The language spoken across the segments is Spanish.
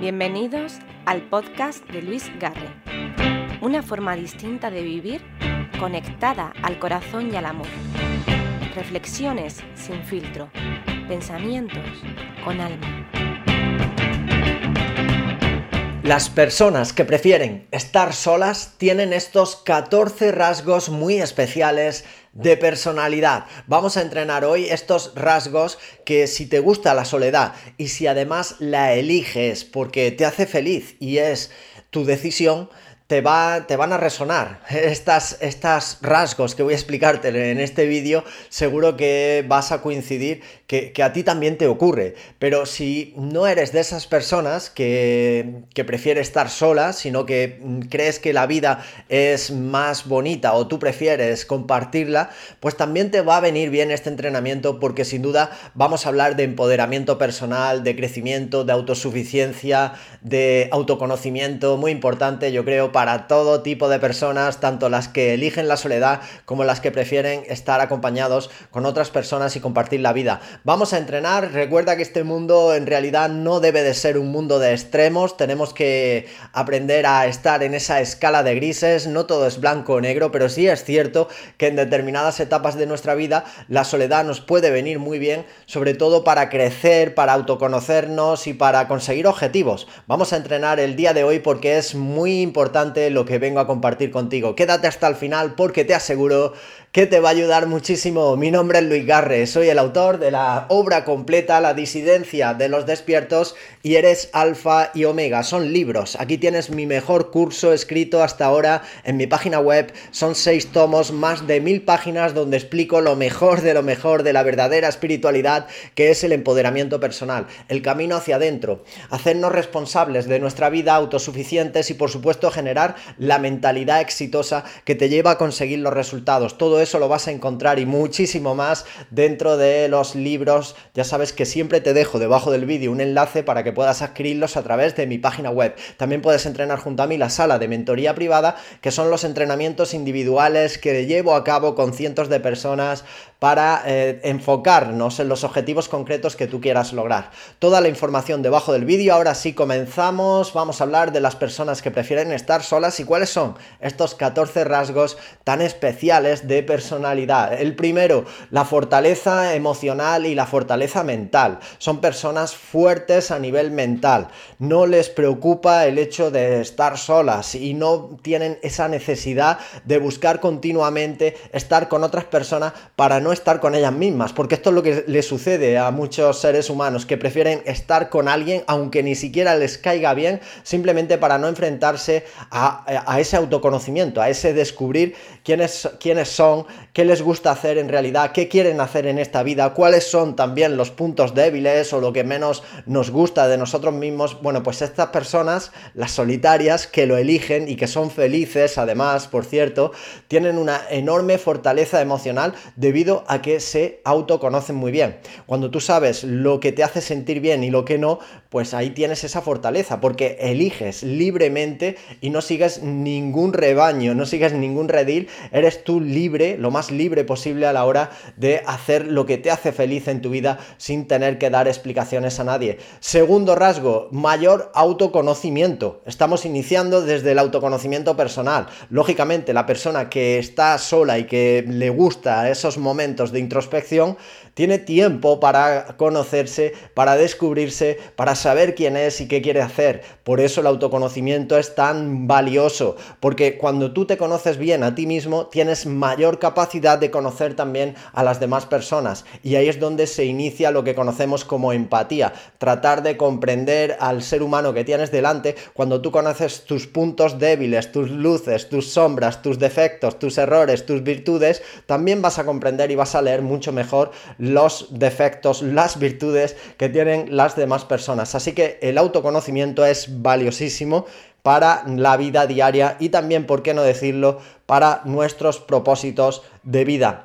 Bienvenidos al podcast de Luis Garre. Una forma distinta de vivir conectada al corazón y al amor. Reflexiones sin filtro. Pensamientos con alma. Las personas que prefieren estar solas tienen estos 14 rasgos muy especiales de personalidad. Vamos a entrenar hoy estos rasgos que si te gusta la soledad y si además la eliges porque te hace feliz y es tu decisión, te, va, te van a resonar. Estas, estas rasgos que voy a explicarte en este vídeo, seguro que vas a coincidir que, a ti también te ocurre. Pero si no eres de esas personas que, que prefiere estar sola, sino que crees que la vida es más bonita o tú prefieres compartirla, pues también te va a venir bien este entrenamiento porque sin duda vamos a hablar de empoderamiento personal, de crecimiento, de autosuficiencia, de autoconocimiento, muy importante yo creo para todo tipo de personas, tanto las que eligen la soledad como las que prefieren estar acompañados con otras personas y compartir la vida. Vamos a entrenar, recuerda que este mundo en realidad no debe de ser un mundo de extremos, tenemos que aprender a estar en esa escala de grises, no todo es blanco o negro, pero sí es cierto que en determinadas etapas de nuestra vida la soledad nos puede venir muy bien, sobre todo para crecer, para autoconocernos y para conseguir objetivos. Vamos a entrenar el día de hoy porque es muy importante lo que vengo a compartir contigo. Quédate hasta el final porque te aseguro que te va a ayudar muchísimo. Mi nombre es Luis Garre, soy el autor de la obra completa La disidencia de los despiertos y eres alfa y omega. Son libros. Aquí tienes mi mejor curso escrito hasta ahora en mi página web. Son seis tomos, más de mil páginas donde explico lo mejor de lo mejor de la verdadera espiritualidad que es el empoderamiento personal, el camino hacia adentro, hacernos responsables de nuestra vida, autosuficientes y por supuesto generar la mentalidad exitosa que te lleva a conseguir los resultados. Todo eso lo vas a encontrar y muchísimo más dentro de los libros. Ya sabes que siempre te dejo debajo del vídeo un enlace para que puedas adquirirlos a través de mi página web. También puedes entrenar junto a mí la sala de mentoría privada, que son los entrenamientos individuales que llevo a cabo con cientos de personas para eh, enfocarnos en los objetivos concretos que tú quieras lograr. Toda la información debajo del vídeo. Ahora sí comenzamos. Vamos a hablar de las personas que prefieren estar solas y cuáles son estos 14 rasgos tan especiales de personalidad. El primero, la fortaleza emocional y la fortaleza mental. Son personas fuertes a nivel mental. No les preocupa el hecho de estar solas y no tienen esa necesidad de buscar continuamente estar con otras personas para no estar con ellas mismas, porque esto es lo que le sucede a muchos seres humanos que prefieren estar con alguien aunque ni siquiera les caiga bien, simplemente para no enfrentarse a, ese autoconocimiento, a ese descubrir quiénes, quiénes son, qué les gusta hacer en realidad, qué quieren hacer en esta vida, cuáles son también los puntos débiles o lo que menos nos gusta de nosotros mismos. Bueno, pues estas personas, las solitarias, que lo eligen y que son felices, además, por cierto, tienen una enorme fortaleza emocional debido a que se autoconocen muy bien. Cuando tú sabes lo que te hace sentir bien y lo que no, pues ahí tienes esa fortaleza, porque eliges libremente y no sigues ningún rebaño, no sigues ningún redil, eres tú libre, lo más libre posible a la hora de hacer lo que te hace feliz en tu vida sin tener que dar explicaciones a nadie. Segundo rasgo, mayor autoconocimiento. Estamos iniciando desde el autoconocimiento personal. Lógicamente, la persona que está sola y que le gusta esos momentos de introspección, tiene tiempo para conocerse, para descubrirse, para saber quién es y qué quiere hacer. Por eso el autoconocimiento es tan valioso, porque cuando tú te conoces bien a ti mismo, tienes mayor capacidad de conocer también a las demás personas. Y ahí es donde se inicia lo que conocemos como empatía, tratar de comprender al ser humano que tienes delante cuando tú conoces tus puntos débiles, tus luces, tus sombras, tus defectos, tus errores, tus virtudes, también vas a comprender y vas a leer mucho mejor los defectos, las virtudes que tienen las demás personas. Así que el autoconocimiento es valiosísimo para la vida diaria y también, por qué no decirlo, para nuestros propósitos de vida.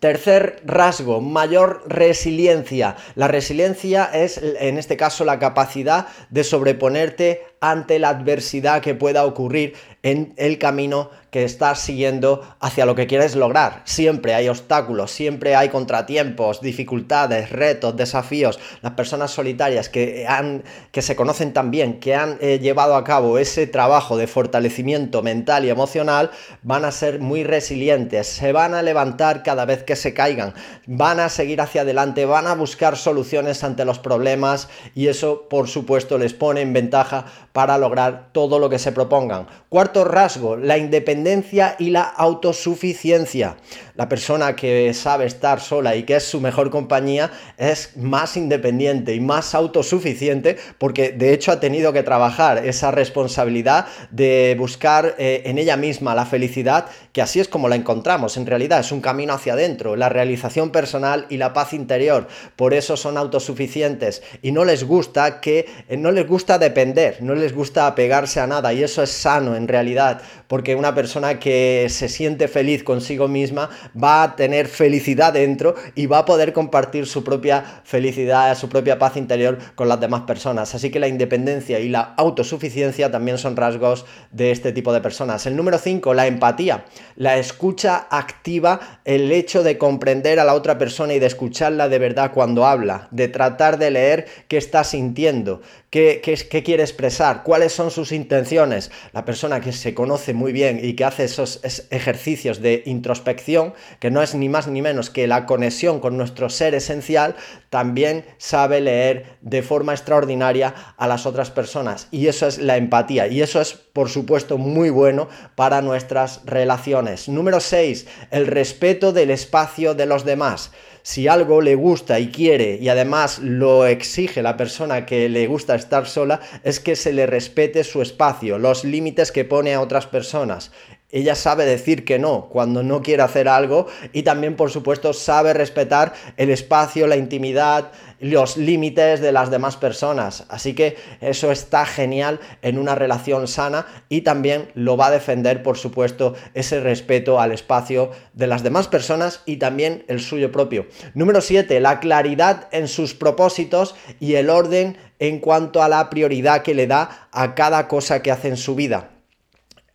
Tercer rasgo, mayor resiliencia. La resiliencia es, en este caso, la capacidad de sobreponerte ante la adversidad que pueda ocurrir en el camino que estás siguiendo hacia lo que quieres lograr. Siempre hay obstáculos, siempre hay contratiempos, dificultades, retos, desafíos. Las personas solitarias que, han, que se conocen también, que han eh, llevado a cabo ese trabajo de fortalecimiento mental y emocional, van a ser muy resilientes, se van a levantar cada vez que se caigan, van a seguir hacia adelante, van a buscar soluciones ante los problemas y eso por supuesto les pone en ventaja para lograr todo lo que se propongan. Cuarto rasgo, la independencia y la autosuficiencia. La persona que sabe estar sola y que es su mejor compañía es más independiente y más autosuficiente porque de hecho ha tenido que trabajar esa responsabilidad de buscar eh, en ella misma la felicidad, que así es como la encontramos. En realidad es un camino hacia adentro, la realización personal y la paz interior. Por eso son autosuficientes y no les gusta que eh, no les gusta depender, gusta apegarse a nada y eso es sano en realidad, porque una persona que se siente feliz consigo misma va a tener felicidad dentro y va a poder compartir su propia felicidad, su propia paz interior con las demás personas. Así que la independencia y la autosuficiencia también son rasgos de este tipo de personas. El número 5, la empatía, la escucha activa, el hecho de comprender a la otra persona y de escucharla de verdad cuando habla, de tratar de leer qué está sintiendo, qué, qué quiere expresar, cuáles son sus intenciones. La persona que se conoce muy bien y que hace esos ejercicios de introspección, que no es ni más ni menos que la conexión con nuestro ser esencial, también sabe leer de forma extraordinaria a las otras personas. Y eso es la empatía. Y eso es, por supuesto, muy bueno para nuestras relaciones. Número 6. El respeto del espacio de los demás si algo le gusta y quiere y además lo exige la persona que le gusta estar sola, es que se le respete su espacio, los límites que pone a otras personas. Ella sabe decir que no cuando no quiere hacer algo y también, por supuesto, sabe respetar el espacio, la intimidad, los límites de las demás personas. Así que eso está genial en una relación sana y también lo va a defender, por supuesto, ese respeto al espacio de las demás personas y también el suyo propio. Número 7, la claridad en sus propósitos y el orden en cuanto a la prioridad que le da a cada cosa que hace en su vida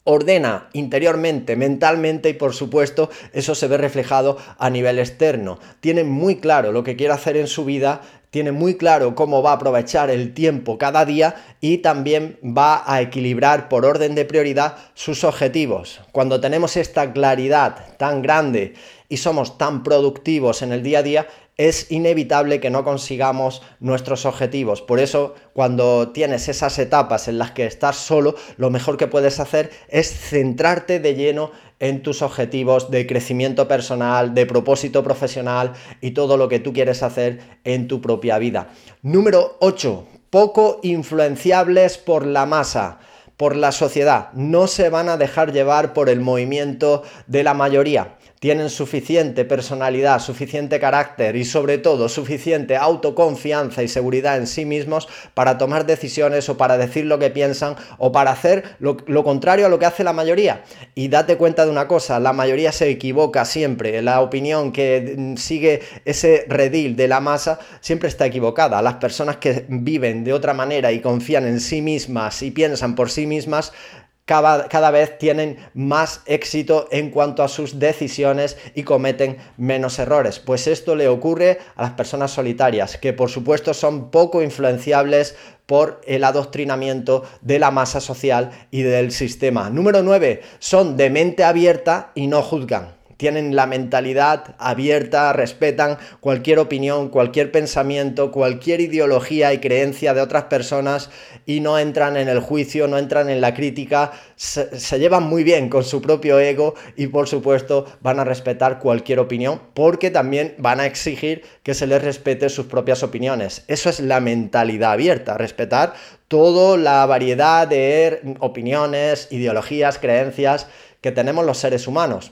ordena interiormente, mentalmente y por supuesto eso se ve reflejado a nivel externo. Tiene muy claro lo que quiere hacer en su vida, tiene muy claro cómo va a aprovechar el tiempo cada día y también va a equilibrar por orden de prioridad sus objetivos. Cuando tenemos esta claridad tan grande y somos tan productivos en el día a día, es inevitable que no consigamos nuestros objetivos. Por eso, cuando tienes esas etapas en las que estás solo, lo mejor que puedes hacer es centrarte de lleno en tus objetivos de crecimiento personal, de propósito profesional y todo lo que tú quieres hacer en tu propia vida. Número 8. Poco influenciables por la masa por la sociedad, no se van a dejar llevar por el movimiento de la mayoría tienen suficiente personalidad, suficiente carácter y sobre todo suficiente autoconfianza y seguridad en sí mismos para tomar decisiones o para decir lo que piensan o para hacer lo, contrario a lo que hace la mayoría. Y date cuenta de una cosa, la mayoría se equivoca siempre, la opinión que mm, sigue ese redil de la masa siempre está equivocada. Las personas que viven de otra manera y confían en sí mismas y piensan por sí mismas cada, vez tienen más éxito en cuanto a sus decisiones y cometen menos errores. Pues esto le ocurre a las personas solitarias, que por supuesto son poco influenciables por el adoctrinamiento de la masa social y del sistema. Número 9. Son de mente abierta y no juzgan tienen la mentalidad abierta, respetan cualquier opinión, cualquier pensamiento, cualquier ideología y creencia de otras personas y no entran en el juicio, no entran en la crítica, se, llevan muy bien con su propio ego y por supuesto van a respetar cualquier opinión porque también van a exigir que se les respete sus propias opiniones. Eso es la mentalidad abierta, respetar toda la variedad de opiniones, ideologías, creencias que tenemos los seres humanos.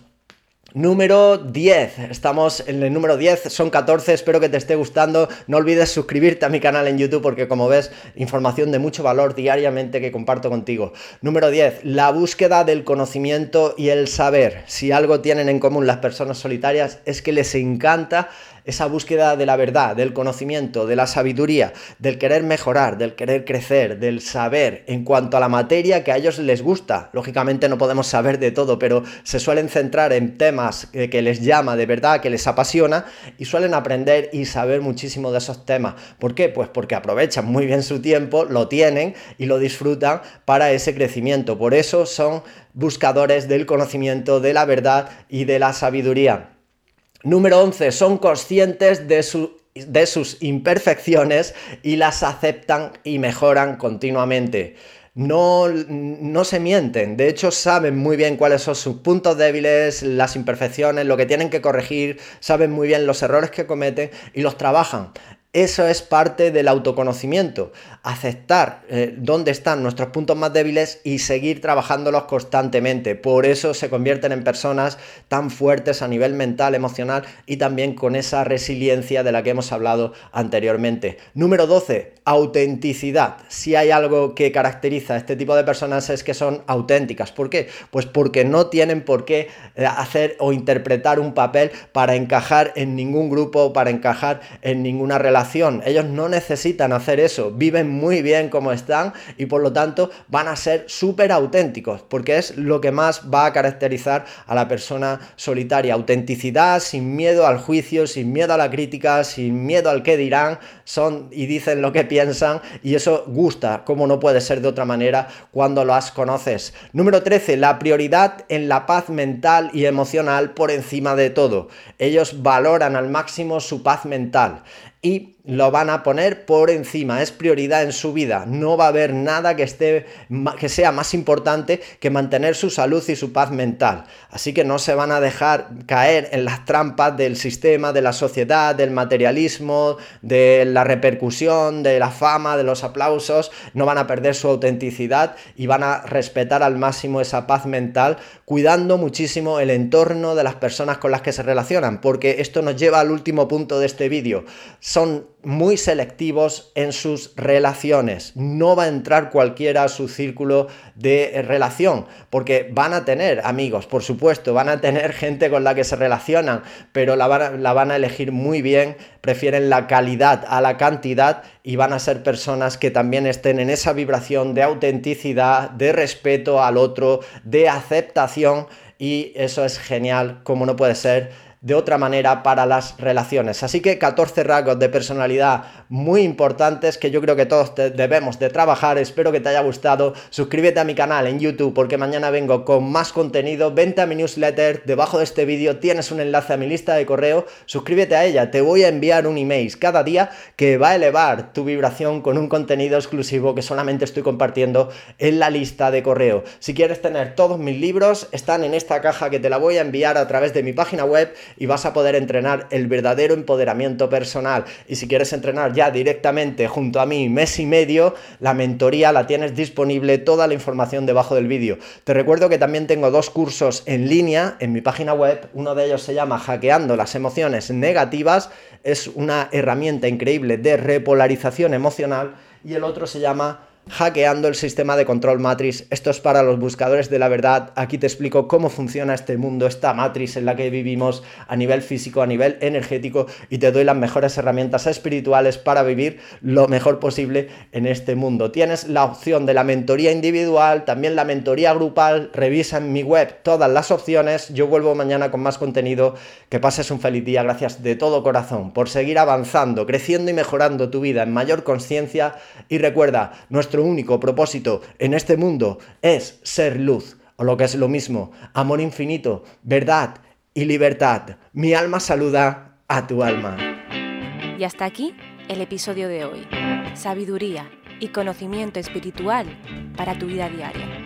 Número 10, estamos en el número 10, son 14, espero que te esté gustando, no olvides suscribirte a mi canal en YouTube porque como ves, información de mucho valor diariamente que comparto contigo. Número 10, la búsqueda del conocimiento y el saber. Si algo tienen en común las personas solitarias es que les encanta esa búsqueda de la verdad, del conocimiento, de la sabiduría, del querer mejorar, del querer crecer, del saber en cuanto a la materia que a ellos les gusta. Lógicamente no podemos saber de todo, pero se suelen centrar en temas que les llama de verdad, que les apasiona y suelen aprender y saber muchísimo de esos temas. ¿Por qué? Pues porque aprovechan muy bien su tiempo, lo tienen y lo disfrutan para ese crecimiento. Por eso son buscadores del conocimiento, de la verdad y de la sabiduría. Número 11. Son conscientes de de sus imperfecciones y las aceptan y mejoran continuamente. No, no, se mienten, de hecho saben muy bien cuáles son sus puntos débiles, las imperfecciones, lo que tienen que corregir, saben muy bien los errores que cometen y los trabajan. Eso es parte del autoconocimiento, aceptar eh, dónde están nuestros puntos más débiles y seguir trabajándolos constantemente. Por eso se convierten en personas tan fuertes a nivel mental, emocional y también con esa resiliencia de la que hemos hablado anteriormente. Número 12, autenticidad. Si hay algo que caracteriza a este tipo de personas es que son auténticas. ¿Por qué? Pues porque no tienen por qué eh, hacer o interpretar un papel para encajar en ningún grupo, para encajar en ninguna relación ellos no necesitan hacer eso, viven muy bien como están y por lo tanto van a ser súper auténticos, porque es lo que más va a caracterizar a la persona solitaria. Autenticidad, sin miedo al juicio, sin miedo a la crítica, sin miedo al que dirán, son y dicen lo que piensan y eso gusta, como no puede ser de otra manera cuando las conoces. Número 13, la prioridad en la paz mental y emocional por encima de todo. Ellos valoran al máximo su paz mental y lo van a poner por encima, es prioridad en su vida. No va a haber nada que esté que sea más importante que mantener su salud y su paz mental. Así que no se van a dejar caer en las trampas del sistema, de la sociedad, del materialismo, de la repercusión, de la fama, de los aplausos, no van a perder su autenticidad y van a respetar al máximo esa paz mental, cuidando muchísimo el entorno de las personas con las que se relacionan, porque esto nos lleva al último punto de este vídeo. Son muy selectivos en sus relaciones. No va a entrar cualquiera a su círculo de relación, porque van a tener amigos, por supuesto, van a tener gente con la que se relacionan, pero la van a, la van a elegir muy bien, prefieren la calidad a la cantidad y van a ser personas que también estén en esa vibración de autenticidad, de respeto al otro, de aceptación y eso es genial, como no puede ser de otra manera para las relaciones. Así que 14 rasgos de personalidad muy importantes que yo creo que todos debemos de trabajar. Espero que te haya gustado. Suscríbete a mi canal en YouTube porque mañana vengo con más contenido. Vente a mi newsletter. Debajo de este vídeo tienes un enlace a mi lista de correo. Suscríbete a ella. Te voy a enviar un email cada día que va a elevar tu vibración con un contenido exclusivo que solamente estoy compartiendo en la lista de correo. Si quieres tener todos mis libros, están en esta caja que te la voy a enviar a través de mi página web y vas a poder entrenar el verdadero empoderamiento personal. Y si quieres entrenar ya directamente junto a mí mes y medio, la mentoría la tienes disponible, toda la información debajo del vídeo. Te recuerdo que también tengo dos cursos en línea en mi página web. Uno de ellos se llama Hackeando las emociones negativas. Es una herramienta increíble de repolarización emocional. Y el otro se llama hackeando el sistema de control matrix. Esto es para los buscadores de la verdad. Aquí te explico cómo funciona este mundo, esta matriz en la que vivimos a nivel físico, a nivel energético y te doy las mejores herramientas espirituales para vivir lo mejor posible en este mundo. Tienes la opción de la mentoría individual, también la mentoría grupal. Revisa en mi web todas las opciones. Yo vuelvo mañana con más contenido. Que pases un feliz día. Gracias de todo corazón por seguir avanzando, creciendo y mejorando tu vida en mayor conciencia. Y recuerda, nuestro nuestro único propósito en este mundo es ser luz, o lo que es lo mismo, amor infinito, verdad y libertad. Mi alma saluda a tu alma. Y hasta aquí el episodio de hoy. Sabiduría y conocimiento espiritual para tu vida diaria.